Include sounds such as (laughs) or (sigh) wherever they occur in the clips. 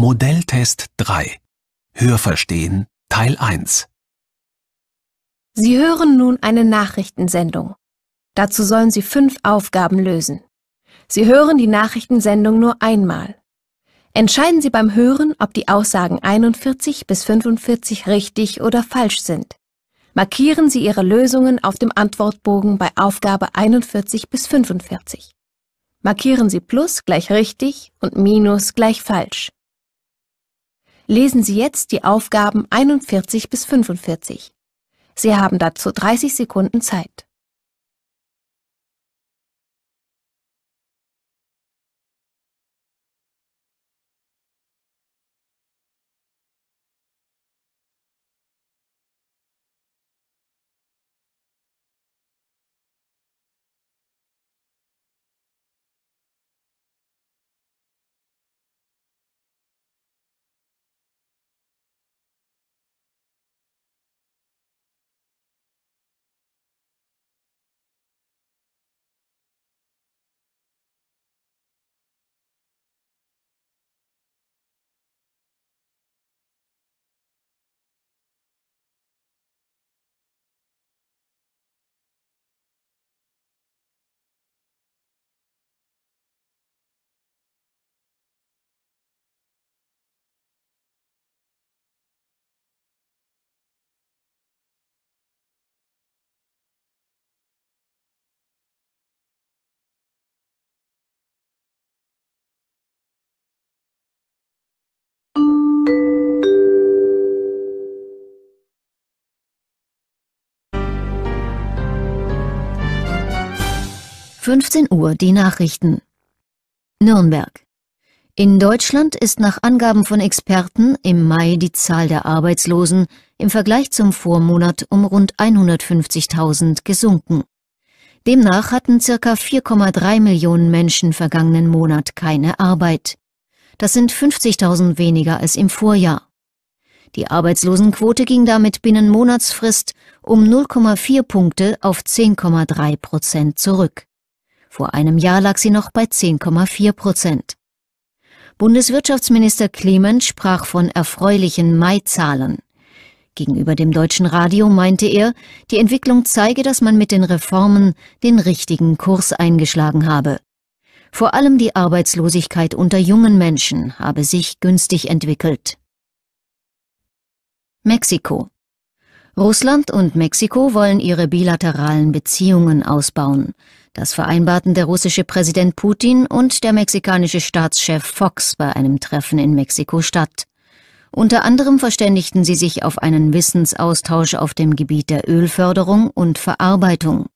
Modelltest 3 Hörverstehen Teil 1 Sie hören nun eine Nachrichtensendung. Dazu sollen Sie fünf Aufgaben lösen. Sie hören die Nachrichtensendung nur einmal. Entscheiden Sie beim Hören, ob die Aussagen 41 bis 45 richtig oder falsch sind. Markieren Sie Ihre Lösungen auf dem Antwortbogen bei Aufgabe 41 bis 45. Markieren Sie Plus gleich richtig und Minus gleich falsch. Lesen Sie jetzt die Aufgaben 41 bis 45. Sie haben dazu 30 Sekunden Zeit. Fünfzehn Uhr die Nachrichten. Nürnberg. In Deutschland ist nach Angaben von Experten im Mai die Zahl der Arbeitslosen im Vergleich zum Vormonat um rund 150.000 gesunken. Demnach hatten circa 4,3 Millionen Menschen vergangenen Monat keine Arbeit. Das sind 50.000 weniger als im Vorjahr. Die Arbeitslosenquote ging damit binnen Monatsfrist um 0,4 Punkte auf 10,3 Prozent zurück. Vor einem Jahr lag sie noch bei 10,4 Prozent. Bundeswirtschaftsminister Clement sprach von erfreulichen Mai-Zahlen. Gegenüber dem deutschen Radio meinte er, die Entwicklung zeige, dass man mit den Reformen den richtigen Kurs eingeschlagen habe. Vor allem die Arbeitslosigkeit unter jungen Menschen habe sich günstig entwickelt. Mexiko Russland und Mexiko wollen ihre bilateralen Beziehungen ausbauen. Das vereinbarten der russische Präsident Putin und der mexikanische Staatschef Fox bei einem Treffen in Mexiko-Stadt. Unter anderem verständigten sie sich auf einen Wissensaustausch auf dem Gebiet der Ölförderung und Verarbeitung.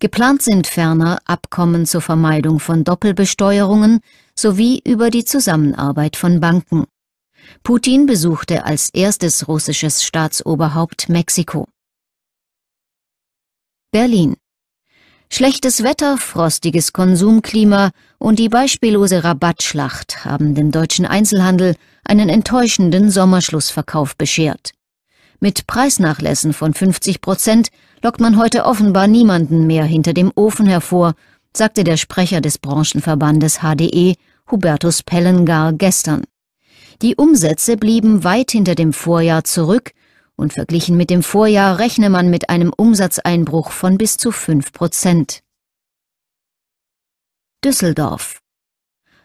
Geplant sind ferner Abkommen zur Vermeidung von Doppelbesteuerungen sowie über die Zusammenarbeit von Banken. Putin besuchte als erstes russisches Staatsoberhaupt Mexiko. Berlin Schlechtes Wetter, frostiges Konsumklima und die beispiellose Rabattschlacht haben dem deutschen Einzelhandel einen enttäuschenden Sommerschlussverkauf beschert. Mit Preisnachlässen von 50 Prozent lockt man heute offenbar niemanden mehr hinter dem Ofen hervor, sagte der Sprecher des Branchenverbandes HDE, Hubertus Pellengar, gestern. Die Umsätze blieben weit hinter dem Vorjahr zurück und verglichen mit dem Vorjahr rechne man mit einem Umsatzeinbruch von bis zu 5 Prozent. Düsseldorf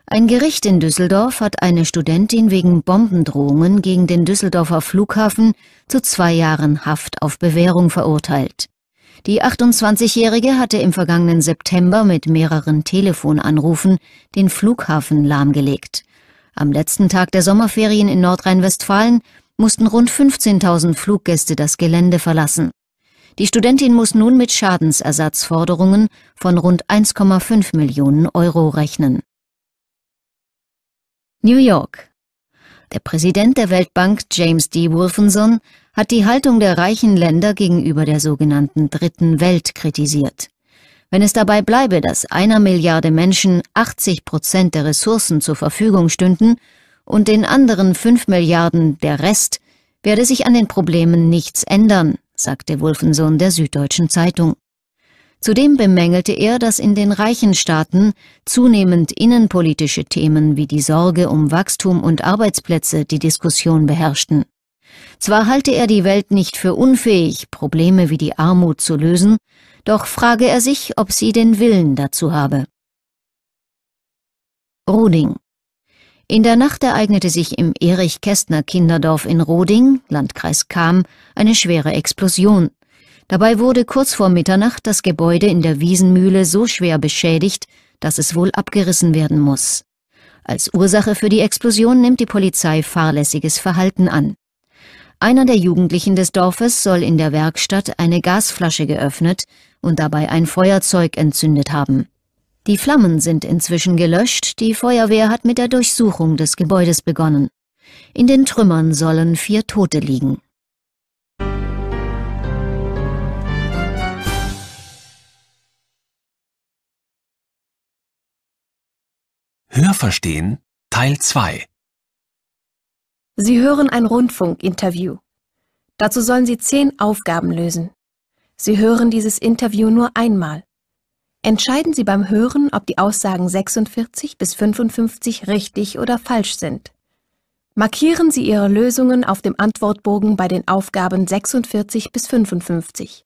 Ein Gericht in Düsseldorf hat eine Studentin wegen Bombendrohungen gegen den Düsseldorfer Flughafen zu zwei Jahren Haft auf Bewährung verurteilt. Die 28-Jährige hatte im vergangenen September mit mehreren Telefonanrufen den Flughafen lahmgelegt. Am letzten Tag der Sommerferien in Nordrhein-Westfalen mussten rund 15.000 Fluggäste das Gelände verlassen. Die Studentin muss nun mit Schadensersatzforderungen von rund 1,5 Millionen Euro rechnen. New York. Der Präsident der Weltbank James D. Wolfenson hat die Haltung der reichen Länder gegenüber der sogenannten Dritten Welt kritisiert. Wenn es dabei bleibe, dass einer Milliarde Menschen 80 Prozent der Ressourcen zur Verfügung stünden und den anderen fünf Milliarden der Rest, werde sich an den Problemen nichts ändern, sagte Wolfensohn der Süddeutschen Zeitung. Zudem bemängelte er, dass in den reichen Staaten zunehmend innenpolitische Themen wie die Sorge um Wachstum und Arbeitsplätze die Diskussion beherrschten. Zwar halte er die Welt nicht für unfähig, Probleme wie die Armut zu lösen, doch frage er sich, ob sie den Willen dazu habe. Roding In der Nacht ereignete sich im Erich-Kästner-Kinderdorf in Roding, Landkreis Cham, eine schwere Explosion. Dabei wurde kurz vor Mitternacht das Gebäude in der Wiesenmühle so schwer beschädigt, dass es wohl abgerissen werden muss. Als Ursache für die Explosion nimmt die Polizei fahrlässiges Verhalten an. Einer der Jugendlichen des Dorfes soll in der Werkstatt eine Gasflasche geöffnet und dabei ein Feuerzeug entzündet haben. Die Flammen sind inzwischen gelöscht, die Feuerwehr hat mit der Durchsuchung des Gebäudes begonnen. In den Trümmern sollen vier Tote liegen. Hörverstehen Teil 2 Sie hören ein Rundfunkinterview. Dazu sollen Sie zehn Aufgaben lösen. Sie hören dieses Interview nur einmal. Entscheiden Sie beim Hören, ob die Aussagen 46 bis 55 richtig oder falsch sind. Markieren Sie Ihre Lösungen auf dem Antwortbogen bei den Aufgaben 46 bis 55.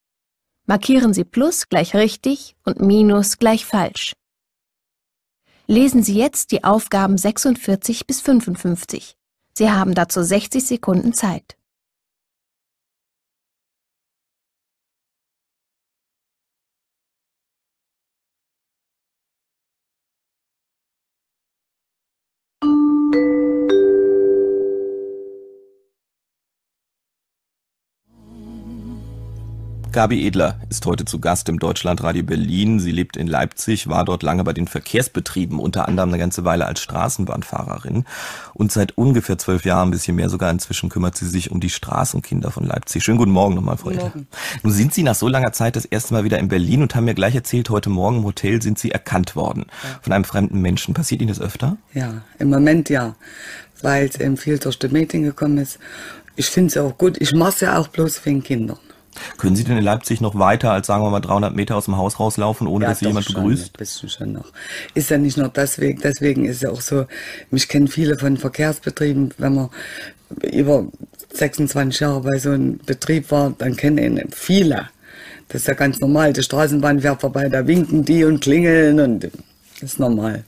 Markieren Sie Plus gleich richtig und Minus gleich falsch. Lesen Sie jetzt die Aufgaben 46 bis 55. Sie haben dazu 60 Sekunden Zeit. Gabi Edler ist heute zu Gast im Deutschlandradio Berlin. Sie lebt in Leipzig, war dort lange bei den Verkehrsbetrieben, unter anderem eine ganze Weile als Straßenbahnfahrerin. Und seit ungefähr zwölf Jahren, ein bisschen mehr sogar inzwischen, kümmert sie sich um die Straßenkinder von Leipzig. Schönen guten Morgen nochmal, Frau Edler. Nun sind Sie nach so langer Zeit das erste Mal wieder in Berlin und haben mir gleich erzählt, heute Morgen im Hotel sind Sie erkannt worden von einem fremden Menschen. Passiert Ihnen das öfter? Ja, im Moment ja, weil es eben viel durch die Medien gekommen ist. Ich finde es auch gut. Ich mache es ja auch bloß wegen Kindern. Können Sie denn in Leipzig noch weiter als, sagen wir mal, 300 Meter aus dem Haus rauslaufen, ohne ja, dass Sie jemand begrüßt? Ein bisschen schon noch. Ist ja nicht nur deswegen, deswegen ist ja auch so, mich kennen viele von Verkehrsbetrieben, wenn man über 26 Jahre bei so einem Betrieb war, dann kennen ihn viele. Das ist ja ganz normal. Die Straßenbahn fährt vorbei, da winken die und klingeln und das ist normal.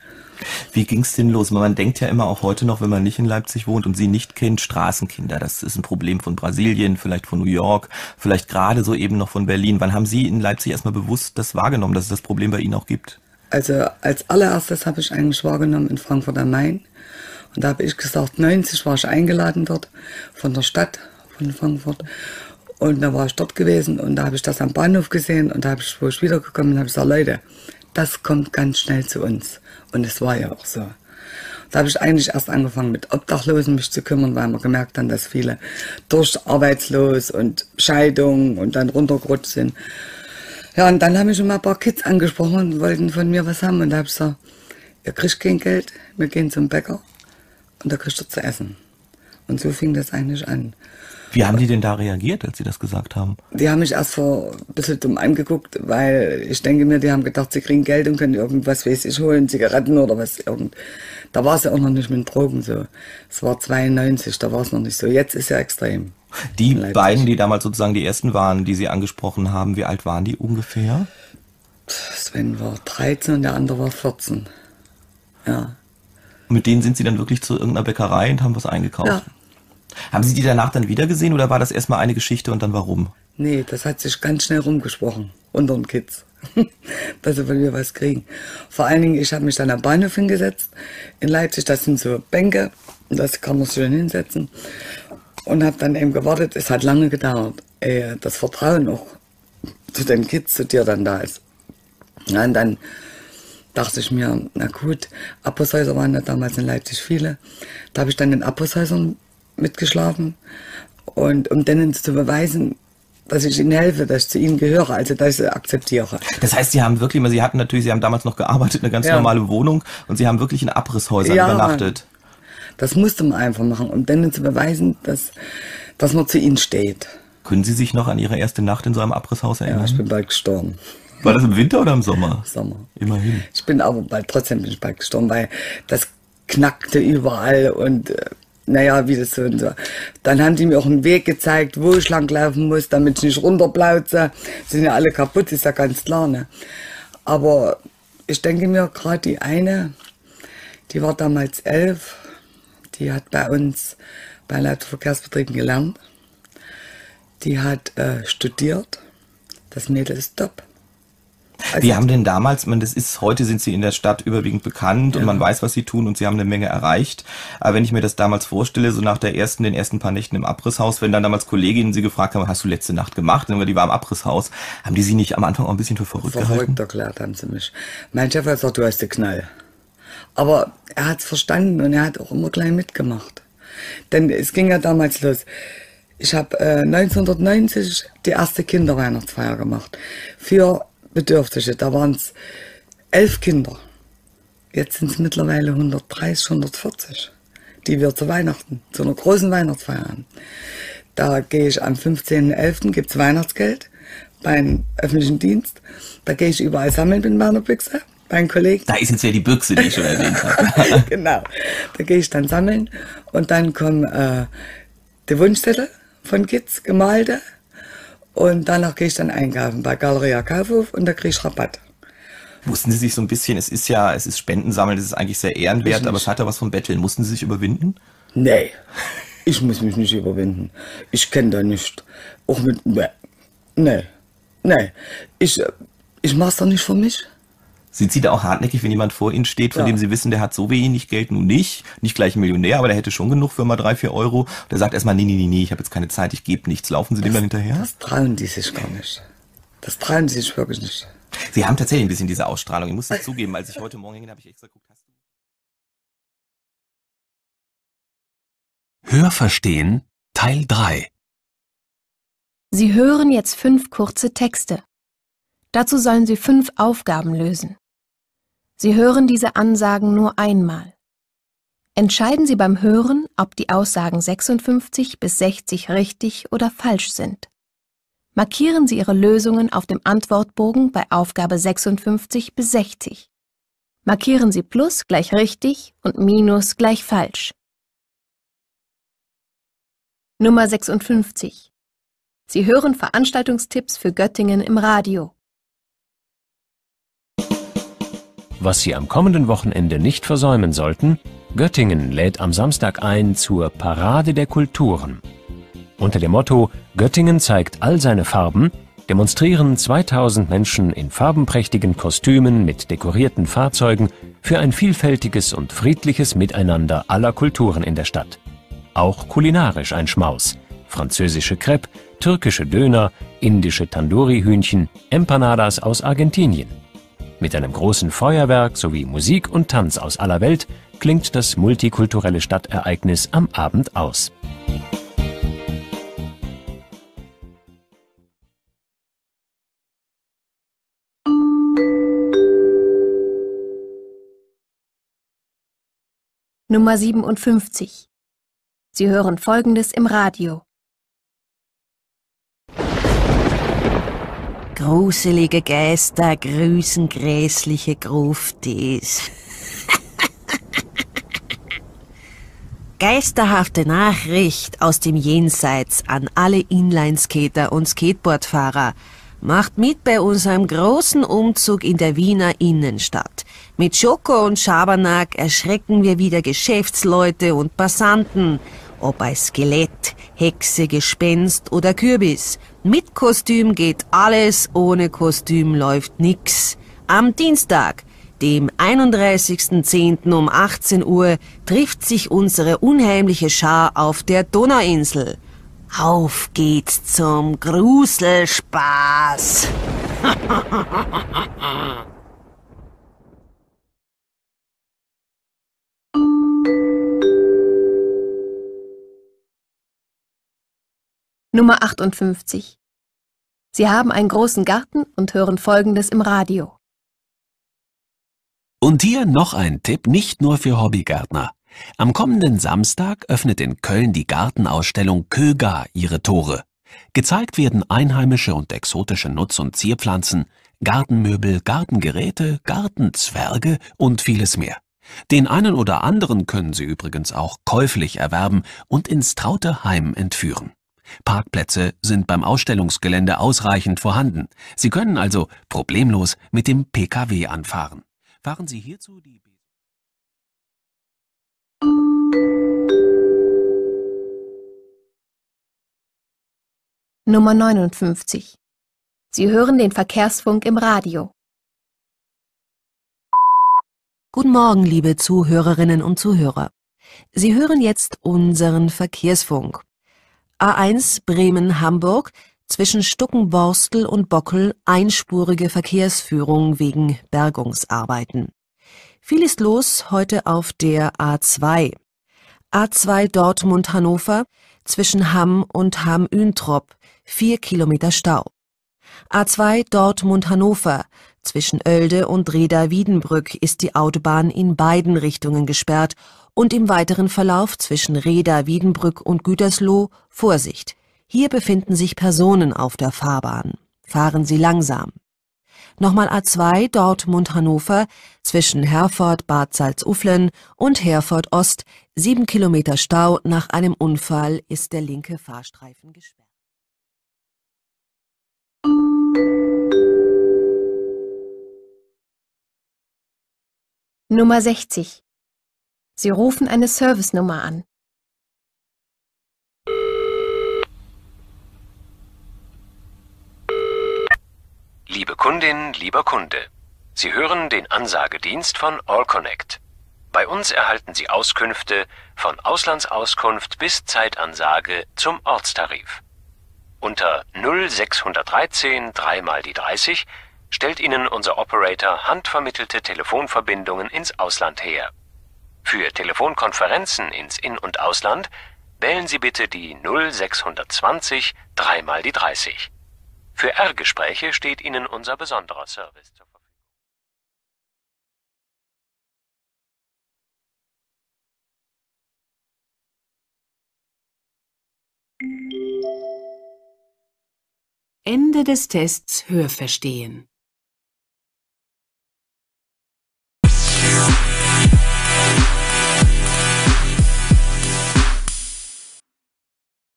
Wie ging es denn los? Man denkt ja immer auch heute noch, wenn man nicht in Leipzig wohnt und sie nicht kennt, Straßenkinder. Das ist ein Problem von Brasilien, vielleicht von New York, vielleicht gerade so eben noch von Berlin. Wann haben Sie in Leipzig erstmal bewusst das wahrgenommen, dass es das Problem bei Ihnen auch gibt? Also als allererstes habe ich eigentlich wahrgenommen in Frankfurt am Main. Und da habe ich gesagt, 90 war ich eingeladen dort von der Stadt von Frankfurt. Und da war ich dort gewesen und da habe ich das am Bahnhof gesehen und da habe ich, wo ich wiedergekommen habe ich gesagt, Leute, das kommt ganz schnell zu uns. Und es war ja auch so. Da habe ich eigentlich erst angefangen mit Obdachlosen mich zu kümmern, weil wir gemerkt haben, dass viele durch arbeitslos und Scheidung und dann runtergerutscht sind. Ja, und dann haben mich schon mal ein paar Kids angesprochen und wollten von mir was haben. Und da habe ich gesagt, ihr kriegt kein Geld, wir gehen zum Bäcker und da kriegt ihr zu essen. Und so fing das eigentlich an. Wie haben die denn da reagiert, als Sie das gesagt haben? Die haben mich erst vor ein bisschen dumm angeguckt, weil ich denke mir, die haben gedacht, sie kriegen Geld und können irgendwas, weiß ich, holen, Zigaretten oder was. Irgend. Da war es ja auch noch nicht mit Drogen so. Es war 92, da war es noch nicht so. Jetzt ist ja extrem. Die beiden, die damals sozusagen die ersten waren, die Sie angesprochen haben, wie alt waren die ungefähr? Sven war 13 und der andere war 14. Ja. Mit denen sind Sie dann wirklich zu irgendeiner Bäckerei und haben was eingekauft? Ja. Haben Sie die danach dann wieder gesehen oder war das erstmal eine Geschichte und dann warum? Nee, das hat sich ganz schnell rumgesprochen unter den Kids, (laughs) dass sie von mir was kriegen. Vor allen Dingen, ich habe mich dann am Bahnhof hingesetzt in Leipzig, das sind so Bänke, das kann man schön hinsetzen und habe dann eben gewartet. Es hat lange gedauert, das Vertrauen auch zu den Kids, zu dir dann da ist. Ja, und dann dachte ich mir, na gut, Aposhäuser waren ja damals in Leipzig viele. Da habe ich dann in Aposhäusern mitgeschlafen. Und um denen zu beweisen, dass ich ihnen helfe, dass ich zu ihnen gehöre, also dass ich sie akzeptiere. Das heißt, Sie haben wirklich, Sie hatten natürlich, Sie haben damals noch gearbeitet, eine ganz ja. normale Wohnung und Sie haben wirklich in Abrisshäusern ja, übernachtet. Das musste man einfach machen, um denen zu beweisen, dass, dass man zu ihnen steht. Können Sie sich noch an Ihre erste Nacht in so einem Abrisshaus erinnern? Ja, ich bin bald gestorben. War das im Winter oder im Sommer? Sommer. Immerhin. Ich bin aber bald, trotzdem bin ich bald gestorben, weil das knackte überall und äh, naja, wie das so und so. Dann haben die mir auch einen Weg gezeigt, wo ich langlaufen muss, damit ich nicht runterplauze. Sind ja alle kaputt, ist ja ganz klar. Ne? Aber ich denke mir, gerade die eine, die war damals elf, die hat bei uns bei Leiterverkehrsbetrieben gelernt. Die hat äh, studiert. Das Mädel ist top. Also haben denn damals, man, das ist, heute sind sie in der Stadt überwiegend bekannt und man weiß, was sie tun und sie haben eine Menge erreicht. Aber wenn ich mir das damals vorstelle, so nach der ersten, den ersten paar Nächten im Abrisshaus, wenn dann damals Kolleginnen sie gefragt haben, hast du letzte Nacht gemacht? Und die war im Abrisshaus, haben die sie nicht am Anfang auch ein bisschen für verrückt gehalten? verrückt erklärt haben sie mich. Mein Chef hat gesagt, du hast den Knall. Aber er hat es verstanden und er hat auch immer gleich mitgemacht. Denn es ging ja damals los. Ich habe äh, 1990 die erste Kinderweihnachtsfeier gemacht. Für Bedürftige. Da waren es elf Kinder. Jetzt sind es mittlerweile 130, 140, die wir zu Weihnachten, zu einer großen Weihnachtsfeier haben. Da gehe ich am 15.11. gibt es Weihnachtsgeld beim öffentlichen Dienst. Da gehe ich überall sammeln mit meiner Büchse, beim Kollegen. Da ist jetzt ja die Büchse, die ich schon erwähnt habe. (laughs) genau. Da gehe ich dann sammeln und dann kommen äh, die Wunschzettel von Kids, gemalte. Und danach gehe ich dann einkaufen bei Galeria Kaufhof und da kriege ich Rabatt. Mussten Sie sich so ein bisschen, es ist ja, es ist Spendensammeln, das ist eigentlich sehr ehrenwert, aber es hat ja was von Betteln. Mussten Sie sich überwinden? Nee, ich muss mich nicht überwinden. Ich kenne da nicht. Auch mit. Nee, nee. Ich, äh, ich mach's doch nicht für mich. Sind Sie da auch hartnäckig, wenn jemand vor Ihnen steht, von Ja. dem Sie wissen, der hat so wenig Geld nun nicht, nicht gleich ein Millionär, aber der hätte schon genug für mal drei, vier Euro. Der sagt erstmal, nee, nee, nee, nee, ich habe jetzt keine Zeit, ich gebe nichts. Laufen Sie dem dann hinterher? Das trauen die sich gar nicht. Das trauen die sich wirklich nicht. Sie haben tatsächlich ein bisschen diese Ausstrahlung. Ich muss es zugeben, als ich heute Morgen hinging, habe ich extra geguckt, hast du Hörverstehen Teil 3 Sie hören jetzt fünf kurze Texte. Dazu sollen Sie fünf Aufgaben lösen. Sie hören diese Ansagen nur einmal. Entscheiden Sie beim Hören, ob die Aussagen 56 bis 60 richtig oder falsch sind. Markieren Sie Ihre Lösungen auf dem Antwortbogen bei Aufgabe 56 bis 60. Markieren Sie Plus gleich richtig und Minus gleich falsch. Nummer 56. Sie hören Veranstaltungstipps für Göttingen im Radio. Was Sie am kommenden Wochenende nicht versäumen sollten, Göttingen lädt am Samstag ein zur Parade der Kulturen. Unter dem Motto Göttingen zeigt all seine Farben demonstrieren 2000 Menschen in farbenprächtigen Kostümen mit dekorierten Fahrzeugen für ein vielfältiges und friedliches Miteinander aller Kulturen in der Stadt. Auch kulinarisch ein Schmaus. Französische Crepe, türkische Döner, indische Tandoori-Hühnchen, Empanadas aus Argentinien. Mit einem großen Feuerwerk sowie Musik und Tanz aus aller Welt klingt das multikulturelle Stadtereignis am Abend aus. Nummer 57. Sie hören Folgendes im Radio. Gruselige Geister grüßen grässliche Gruftis. (laughs) Geisterhafte Nachricht aus dem Jenseits an alle Inlineskater und Skateboardfahrer. Macht mit bei unserem großen Umzug in der Wiener Innenstadt. Mit Schoko und Schabernack erschrecken wir wieder Geschäftsleute und Passanten. Ob als Skelett, Hexe, Gespenst oder Kürbis. Mit Kostüm geht alles, ohne Kostüm läuft nix. Am Dienstag, dem 31.10. um 18 Uhr, trifft sich unsere unheimliche Schar auf der Donauinsel. Auf geht's zum Gruselspaß. (laughs) Nummer 58. Sie haben einen großen Garten und hören Folgendes im Radio. Und hier noch ein Tipp nicht nur für Hobbygärtner. Am kommenden Samstag öffnet in Köln die Gartenausstellung Köga ihre Tore. Gezeigt werden einheimische und exotische Nutz- und Zierpflanzen, Gartenmöbel, Gartengeräte, Gartenzwerge und vieles mehr. Den einen oder anderen können Sie übrigens auch käuflich erwerben und ins traute Heim entführen. Parkplätze sind beim Ausstellungsgelände ausreichend vorhanden. Sie können also problemlos mit dem Pkw anfahren. Fahren Sie hierzu die Nummer 59. Sie hören den Verkehrsfunk im Radio. Guten Morgen, liebe Zuhörerinnen und Zuhörer. Sie hören jetzt unseren Verkehrsfunk. A1 Bremen-Hamburg zwischen Stuckenborstel und Bockel einspurige Verkehrsführung wegen Bergungsarbeiten. Viel ist los heute auf der A2. A2 Dortmund-Hannover zwischen Hamm und Hamm-Üntrop vier Kilometer Stau. A2 Dortmund-Hannover. Zwischen Oelde und Reda-Wiedenbrück ist die Autobahn in beiden Richtungen gesperrt und im weiteren Verlauf zwischen Reda-Wiedenbrück und Gütersloh Vorsicht. Hier befinden sich Personen auf der Fahrbahn. Fahren Sie langsam. Nochmal A2 Dortmund-Hannover zwischen Herford Bad Salzuflen und Herford Ost. Sieben Kilometer Stau nach einem Unfall ist der linke Fahrstreifen gesperrt. Nummer 60. Sie rufen eine Servicenummer an. Liebe Kundin, lieber Kunde, Sie hören den Ansagedienst von AllConnect. Bei uns erhalten Sie Auskünfte von Auslandsauskunft bis Zeitansage zum Ortstarif. Unter 0613 3 mal die 30 stellt Ihnen unser Operator handvermittelte Telefonverbindungen ins Ausland her. Für Telefonkonferenzen ins In- und Ausland wählen Sie bitte die 0620 3 mal die 30. Für R-Gespräche steht Ihnen unser besonderer Service zur Verfügung. Ende des Tests Hörverstehen.